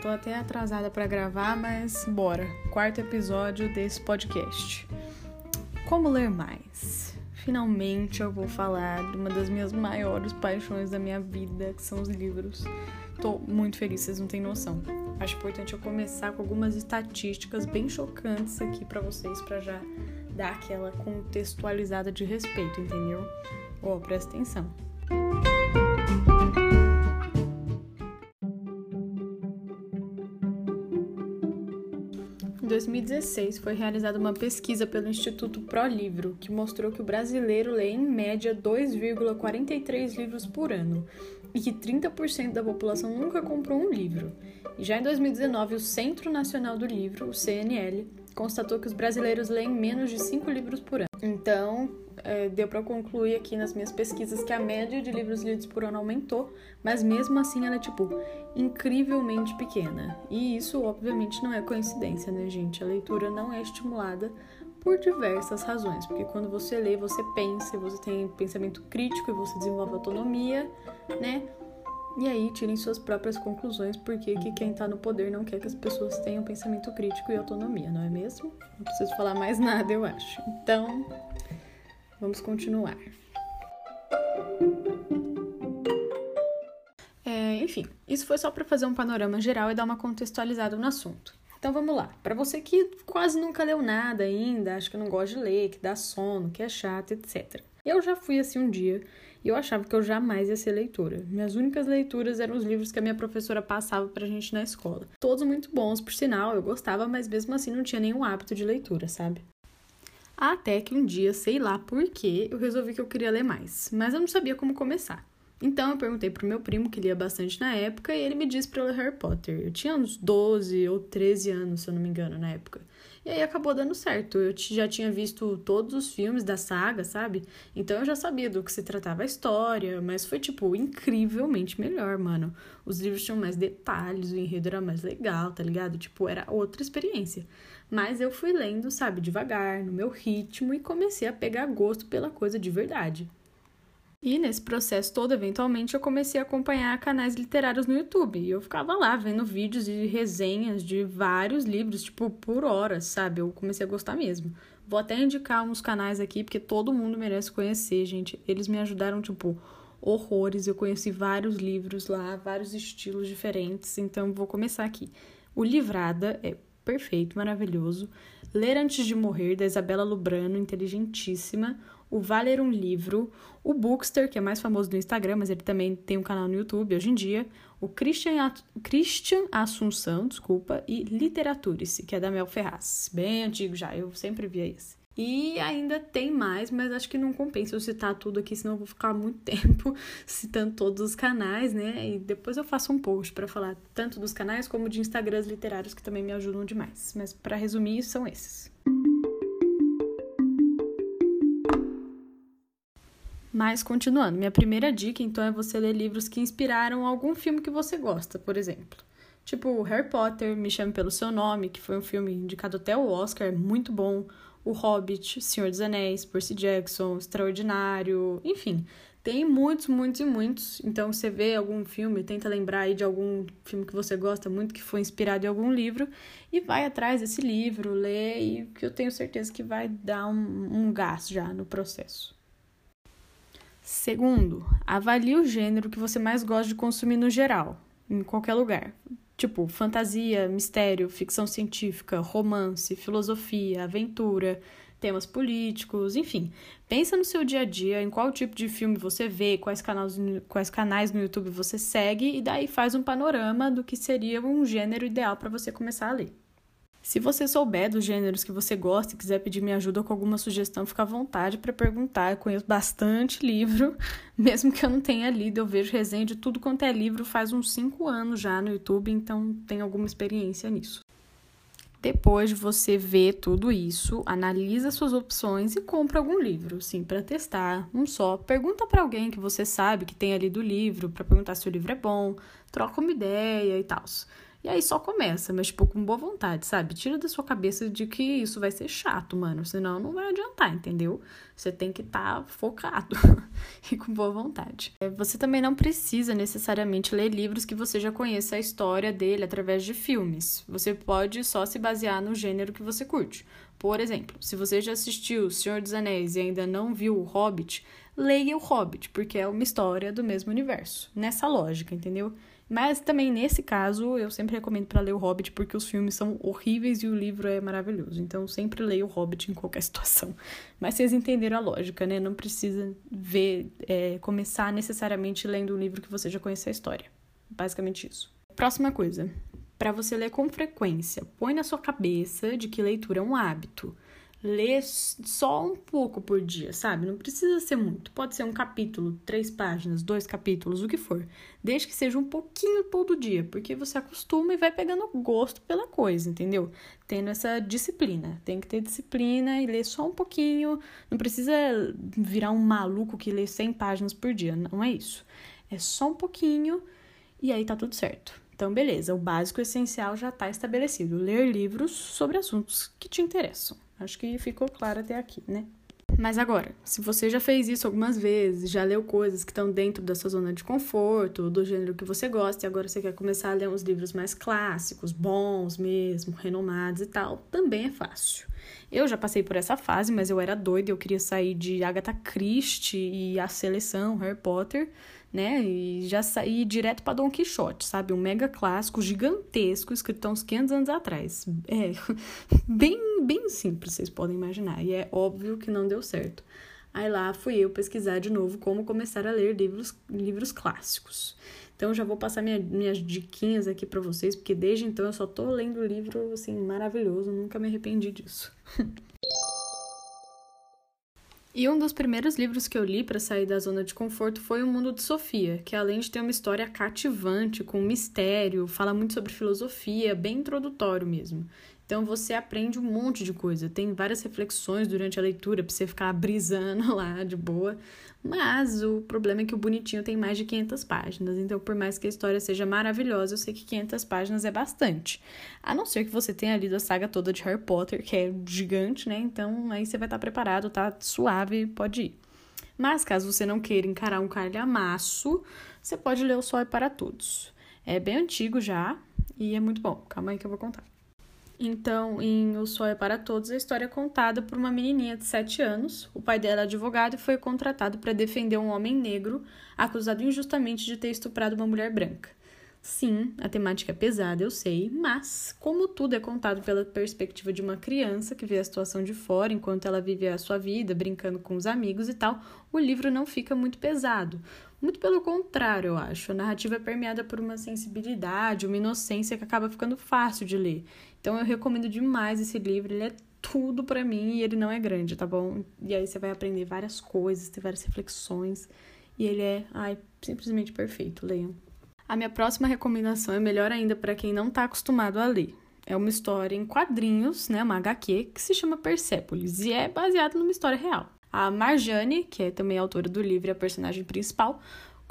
tô até atrasada para gravar, mas bora. Quarto episódio desse podcast. Como ler mais? Finalmente eu vou falar de uma das minhas maiores paixões da minha vida, que são os livros. Tô muito feliz, vocês não têm noção. Acho importante eu começar com algumas estatísticas bem chocantes aqui para vocês, para já dar aquela contextualizada de respeito, entendeu? Ó, oh, presta atenção. 2016, foi realizada uma pesquisa pelo Instituto ProLivro, que mostrou que o brasileiro lê em média 2,43 livros por ano e que 30% da população nunca comprou um livro. E já em 2019, o Centro Nacional do Livro, o CNL, constatou que os brasileiros leem menos de 5 livros por ano. Então, é, deu para concluir aqui nas minhas pesquisas que a média de livros lidos por ano aumentou, mas mesmo assim ela é, tipo, incrivelmente pequena. E isso, obviamente, não é coincidência, né, gente? A leitura não é estimulada por diversas razões, porque quando você lê, você pensa, você tem pensamento crítico e você desenvolve autonomia, né? E aí tirem suas próprias conclusões, porque que quem tá no poder não quer que as pessoas tenham pensamento crítico e autonomia, não é mesmo? Não preciso falar mais nada, eu acho. Então, vamos continuar. É, enfim, isso foi só para fazer um panorama geral e dar uma contextualizada no assunto. Então vamos lá. Para você que quase nunca leu nada ainda, acha que não gosta de ler, que dá sono, que é chato, etc. Eu já fui assim um dia e eu achava que eu jamais ia ser leitora. Minhas únicas leituras eram os livros que a minha professora passava pra gente na escola. Todos muito bons, por sinal, eu gostava, mas mesmo assim não tinha nenhum hábito de leitura, sabe? Até que um dia, sei lá por quê, eu resolvi que eu queria ler mais, mas eu não sabia como começar. Então eu perguntei pro meu primo, que lia bastante na época, e ele me disse eu ler Harry Potter. Eu tinha uns 12 ou 13 anos, se eu não me engano, na época. E aí acabou dando certo. Eu já tinha visto todos os filmes da saga, sabe? Então eu já sabia do que se tratava a história, mas foi, tipo, incrivelmente melhor, mano. Os livros tinham mais detalhes, o enredo era mais legal, tá ligado? Tipo, era outra experiência. Mas eu fui lendo, sabe, devagar, no meu ritmo, e comecei a pegar gosto pela coisa de verdade. E nesse processo todo, eventualmente, eu comecei a acompanhar canais literários no YouTube. E eu ficava lá vendo vídeos e resenhas de vários livros, tipo, por horas, sabe? Eu comecei a gostar mesmo. Vou até indicar uns canais aqui, porque todo mundo merece conhecer, gente. Eles me ajudaram, tipo, horrores. Eu conheci vários livros lá, vários estilos diferentes. Então, vou começar aqui. O Livrada é perfeito, maravilhoso. Ler Antes de Morrer, da Isabela Lubrano, inteligentíssima o Valer um Livro, o Bookster, que é mais famoso no Instagram, mas ele também tem um canal no YouTube hoje em dia, o Christian, Christian Assunção, desculpa, e Literaturice, que é da Mel Ferraz. Bem antigo já, eu sempre via esse. E ainda tem mais, mas acho que não compensa eu citar tudo aqui, senão eu vou ficar muito tempo citando todos os canais, né? E depois eu faço um post para falar tanto dos canais como de Instagrams literários que também me ajudam demais. Mas para resumir, são esses. Mas continuando, minha primeira dica então é você ler livros que inspiraram algum filme que você gosta, por exemplo. Tipo Harry Potter, Me Chame Pelo Seu Nome, que foi um filme indicado até o Oscar, muito bom. O Hobbit, Senhor dos Anéis, Percy Jackson, Extraordinário, enfim. Tem muitos, muitos e muitos. Então, você vê algum filme, tenta lembrar aí de algum filme que você gosta muito, que foi inspirado em algum livro, e vai atrás desse livro, lê, e que eu tenho certeza que vai dar um, um gás já no processo. Segundo, avalie o gênero que você mais gosta de consumir no geral, em qualquer lugar. Tipo, fantasia, mistério, ficção científica, romance, filosofia, aventura, temas políticos, enfim. Pensa no seu dia a dia, em qual tipo de filme você vê, quais canais, quais canais no YouTube você segue, e daí faz um panorama do que seria um gênero ideal para você começar a ler. Se você souber dos gêneros que você gosta e quiser pedir minha ajuda com alguma sugestão, fica à vontade para perguntar. Eu conheço bastante livro, mesmo que eu não tenha lido, eu vejo resenha de tudo quanto é livro faz uns 5 anos já no YouTube, então tenho alguma experiência nisso. Depois de você ver tudo isso, analisa suas opções e compra algum livro, sim, para testar, um só. Pergunta para alguém que você sabe que tenha lido o livro, para perguntar se o livro é bom, troca uma ideia e tal. E aí só começa, mas, tipo, com boa vontade, sabe? Tira da sua cabeça de que isso vai ser chato, mano. Senão não vai adiantar, entendeu? Você tem que estar tá focado e com boa vontade. É, você também não precisa necessariamente ler livros que você já conheça a história dele através de filmes. Você pode só se basear no gênero que você curte. Por exemplo, se você já assistiu O Senhor dos Anéis e ainda não viu O Hobbit, leia O Hobbit, porque é uma história do mesmo universo. Nessa lógica, entendeu? Mas também nesse caso, eu sempre recomendo para ler o Hobbit porque os filmes são horríveis e o livro é maravilhoso. Então, sempre leia o Hobbit em qualquer situação. Mas vocês entenderam a lógica, né? Não precisa ver, é, começar necessariamente lendo um livro que você já conhece a história. Basicamente isso. Próxima coisa. Para você ler com frequência, põe na sua cabeça de que leitura é um hábito ler só um pouco por dia, sabe? Não precisa ser muito. Pode ser um capítulo, três páginas, dois capítulos, o que for. Desde que seja um pouquinho todo dia, porque você acostuma e vai pegando gosto pela coisa, entendeu? Tendo essa disciplina. Tem que ter disciplina e ler só um pouquinho. Não precisa virar um maluco que lê 100 páginas por dia. Não é isso. É só um pouquinho e aí tá tudo certo. Então, beleza, o básico essencial já está estabelecido. Ler livros sobre assuntos que te interessam. Acho que ficou claro até aqui, né? Mas agora, se você já fez isso algumas vezes, já leu coisas que estão dentro da sua zona de conforto, do gênero que você gosta, e agora você quer começar a ler uns livros mais clássicos, bons mesmo, renomados e tal, também é fácil. Eu já passei por essa fase, mas eu era doida, eu queria sair de Agatha Christie e a seleção, Harry Potter, né? E já saí direto para Dom Quixote, sabe? Um mega clássico gigantesco, escrito há uns 500 anos atrás. É bem, bem simples, vocês podem imaginar. E é óbvio que não deu certo. Aí lá fui eu pesquisar de novo como começar a ler livros, livros clássicos. Então já vou passar minha, minhas diquinhas aqui para vocês, porque desde então eu só tô lendo livro assim maravilhoso, nunca me arrependi disso. E um dos primeiros livros que eu li para sair da zona de conforto foi O Mundo de Sofia, que além de ter uma história cativante, com mistério, fala muito sobre filosofia, bem introdutório mesmo. Então você aprende um monte de coisa, tem várias reflexões durante a leitura para você ficar brisando lá de boa. Mas o problema é que o bonitinho tem mais de 500 páginas, então por mais que a história seja maravilhosa, eu sei que 500 páginas é bastante. A não ser que você tenha lido a saga toda de Harry Potter, que é gigante, né? Então aí você vai estar preparado, tá suave, pode ir. Mas caso você não queira encarar um calhamaço, você pode ler O Sol é para Todos. É bem antigo já e é muito bom. Calma aí que eu vou contar. Então, em O Sol é para Todos, a história é contada por uma menininha de 7 anos. O pai dela é advogado e foi contratado para defender um homem negro acusado injustamente de ter estuprado uma mulher branca. Sim, a temática é pesada, eu sei, mas como tudo é contado pela perspectiva de uma criança que vê a situação de fora enquanto ela vive a sua vida, brincando com os amigos e tal, o livro não fica muito pesado. Muito pelo contrário, eu acho. A narrativa é permeada por uma sensibilidade, uma inocência que acaba ficando fácil de ler. Então eu recomendo demais esse livro, ele é tudo para mim e ele não é grande, tá bom? E aí você vai aprender várias coisas, ter várias reflexões, e ele é, ai, simplesmente perfeito, leiam. A minha próxima recomendação é melhor ainda para quem não está acostumado a ler. É uma história em quadrinhos, né, uma HQ, que se chama Persepolis e é baseada numa história real. A Marjane, que é também autora do livro e a personagem principal,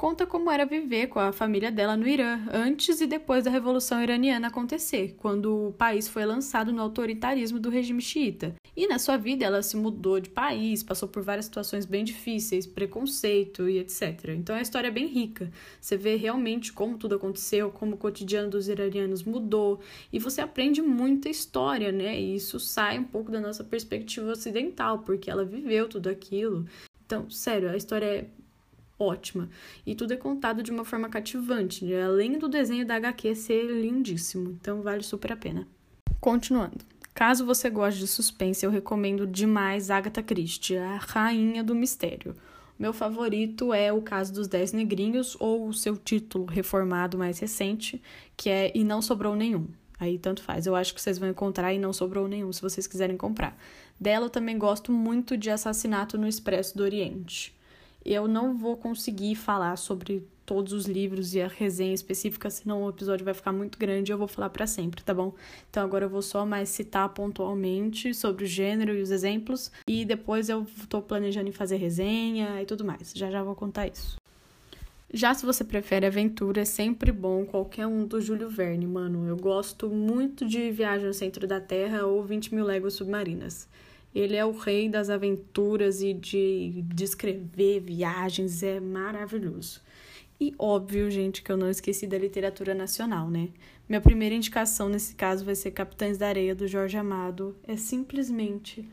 conta como era viver com a família dela no Irã, antes e depois da Revolução Iraniana acontecer, quando o país foi lançado no autoritarismo do regime xiita. E na sua vida ela se mudou de país, passou por várias situações bem difíceis, preconceito e etc. Então a história é bem rica. Você vê realmente como tudo aconteceu, como o cotidiano dos iranianos mudou, e você aprende muita história, né? E isso sai um pouco da nossa perspectiva ocidental, porque ela viveu tudo aquilo. Então, sério, a história é ótima. E tudo é contado de uma forma cativante, né? além do desenho da HQ ser lindíssimo. Então vale super a pena. Continuando. Caso você goste de suspense, eu recomendo demais Agatha Christie, a rainha do mistério. Meu favorito é O Caso dos Dez Negrinhos, ou o seu título reformado mais recente, que é E Não Sobrou Nenhum. Aí tanto faz. Eu acho que vocês vão encontrar e não sobrou nenhum se vocês quiserem comprar. Dela eu também gosto muito de Assassinato no Expresso do Oriente eu não vou conseguir falar sobre todos os livros e a resenha específica, senão o episódio vai ficar muito grande e eu vou falar para sempre, tá bom? Então agora eu vou só mais citar pontualmente sobre o gênero e os exemplos e depois eu tô planejando em fazer resenha e tudo mais. Já já vou contar isso. Já se você prefere aventura, é sempre bom qualquer um do Júlio Verne, mano. Eu gosto muito de Viagem ao Centro da Terra ou 20 mil léguas submarinas. Ele é o rei das aventuras e de descrever viagens, é maravilhoso. E óbvio, gente, que eu não esqueci da literatura nacional, né? Minha primeira indicação nesse caso vai ser Capitães da Areia, do Jorge Amado. É simplesmente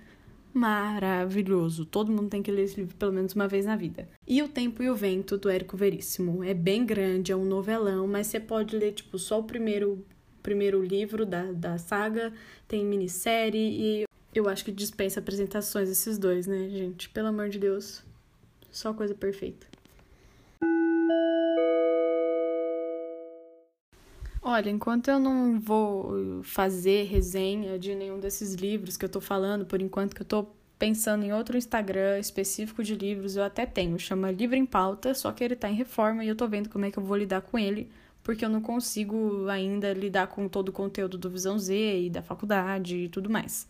maravilhoso. Todo mundo tem que ler esse livro pelo menos uma vez na vida. E O Tempo e o Vento, do Érico Veríssimo. É bem grande, é um novelão, mas você pode ler, tipo, só o primeiro, primeiro livro da, da saga, tem minissérie, e eu acho que dispensa apresentações esses dois, né, gente? Pelo amor de Deus. Só coisa perfeita. Olha, enquanto eu não vou fazer resenha de nenhum desses livros que eu tô falando, por enquanto que eu tô pensando em outro Instagram específico de livros, eu até tenho, chama Livro em Pauta, só que ele tá em reforma e eu tô vendo como é que eu vou lidar com ele, porque eu não consigo ainda lidar com todo o conteúdo do Visão Z e da faculdade e tudo mais.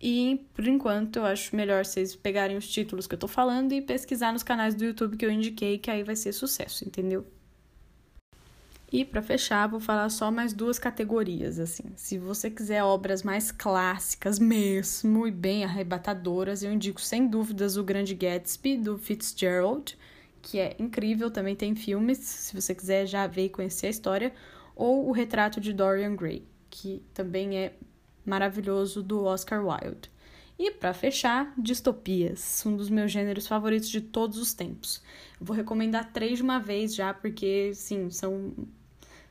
E, por enquanto, eu acho melhor vocês pegarem os títulos que eu tô falando e pesquisar nos canais do YouTube que eu indiquei, que aí vai ser sucesso, entendeu? E para fechar, vou falar só mais duas categorias assim. Se você quiser obras mais clássicas mesmo e bem arrebatadoras, eu indico sem dúvidas O Grande Gatsby do Fitzgerald, que é incrível, também tem filmes, se você quiser já ver e conhecer a história, ou O Retrato de Dorian Gray, que também é maravilhoso do Oscar Wilde. E para fechar, distopias, um dos meus gêneros favoritos de todos os tempos. Vou recomendar três de uma vez já, porque sim, são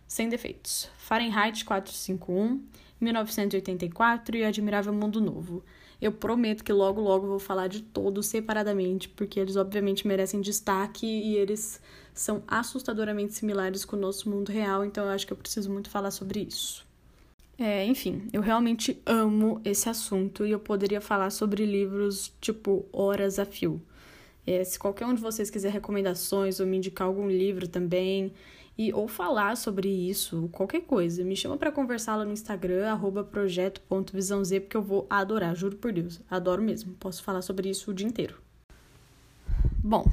sem defeitos. Fahrenheit 451, 1984 e Admirável Mundo Novo. Eu prometo que logo logo vou falar de todos separadamente, porque eles obviamente merecem destaque e eles são assustadoramente similares com o nosso mundo real, então eu acho que eu preciso muito falar sobre isso. É, enfim, eu realmente amo esse assunto e eu poderia falar sobre livros tipo horas a fio. É, se qualquer um de vocês quiser recomendações ou me indicar algum livro também, e ou falar sobre isso, qualquer coisa. Me chama para conversar lá no Instagram, projeto.visãoz, porque eu vou adorar, juro por Deus. Adoro mesmo. Posso falar sobre isso o dia inteiro. Bom,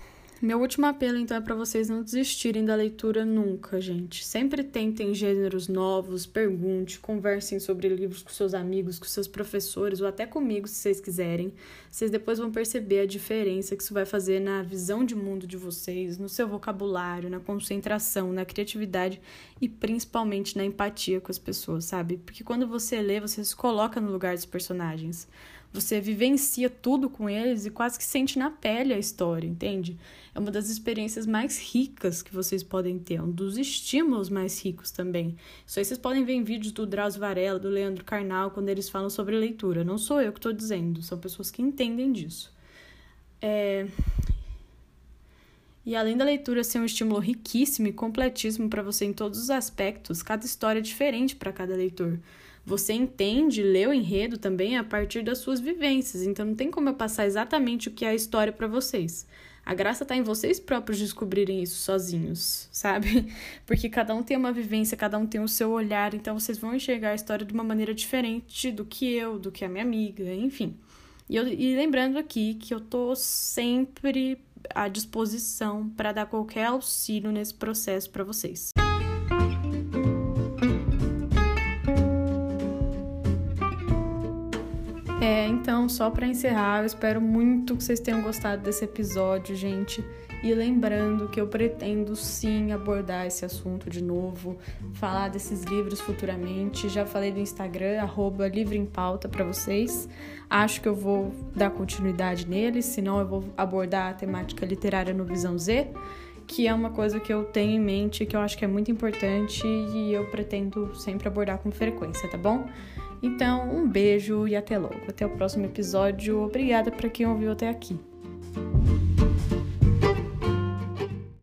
meu último apelo, então, é para vocês não desistirem da leitura nunca, gente. Sempre tentem gêneros novos, pergunte, conversem sobre livros com seus amigos, com seus professores ou até comigo, se vocês quiserem. Vocês depois vão perceber a diferença que isso vai fazer na visão de mundo de vocês, no seu vocabulário, na concentração, na criatividade e principalmente na empatia com as pessoas, sabe? Porque quando você lê, você se coloca no lugar dos personagens. Você vivencia tudo com eles e quase que sente na pele a história, entende? É uma das experiências mais ricas que vocês podem ter, um dos estímulos mais ricos também. Isso aí vocês podem ver em vídeos do Drauzio Varela, do Leandro Carnal, quando eles falam sobre leitura. Não sou eu que estou dizendo, são pessoas que entendem disso. É... E além da leitura ser um estímulo riquíssimo e completíssimo para você em todos os aspectos, cada história é diferente para cada leitor. Você entende, lê o enredo também a partir das suas vivências, então não tem como eu passar exatamente o que é a história para vocês. A graça está em vocês próprios descobrirem isso sozinhos, sabe? Porque cada um tem uma vivência, cada um tem o seu olhar, então vocês vão enxergar a história de uma maneira diferente do que eu, do que a minha amiga, enfim. E, eu, e lembrando aqui que eu tô sempre à disposição para dar qualquer auxílio nesse processo para vocês. Só para encerrar, eu espero muito que vocês tenham gostado desse episódio, gente. E lembrando que eu pretendo sim abordar esse assunto de novo, falar desses livros futuramente. Já falei do Instagram, arroba Livre em Pauta para vocês. Acho que eu vou dar continuidade neles, senão eu vou abordar a temática literária no Visão Z, que é uma coisa que eu tenho em mente, que eu acho que é muito importante e eu pretendo sempre abordar com frequência, tá bom? Então, um beijo e até logo. Até o próximo episódio. Obrigada para quem ouviu até aqui.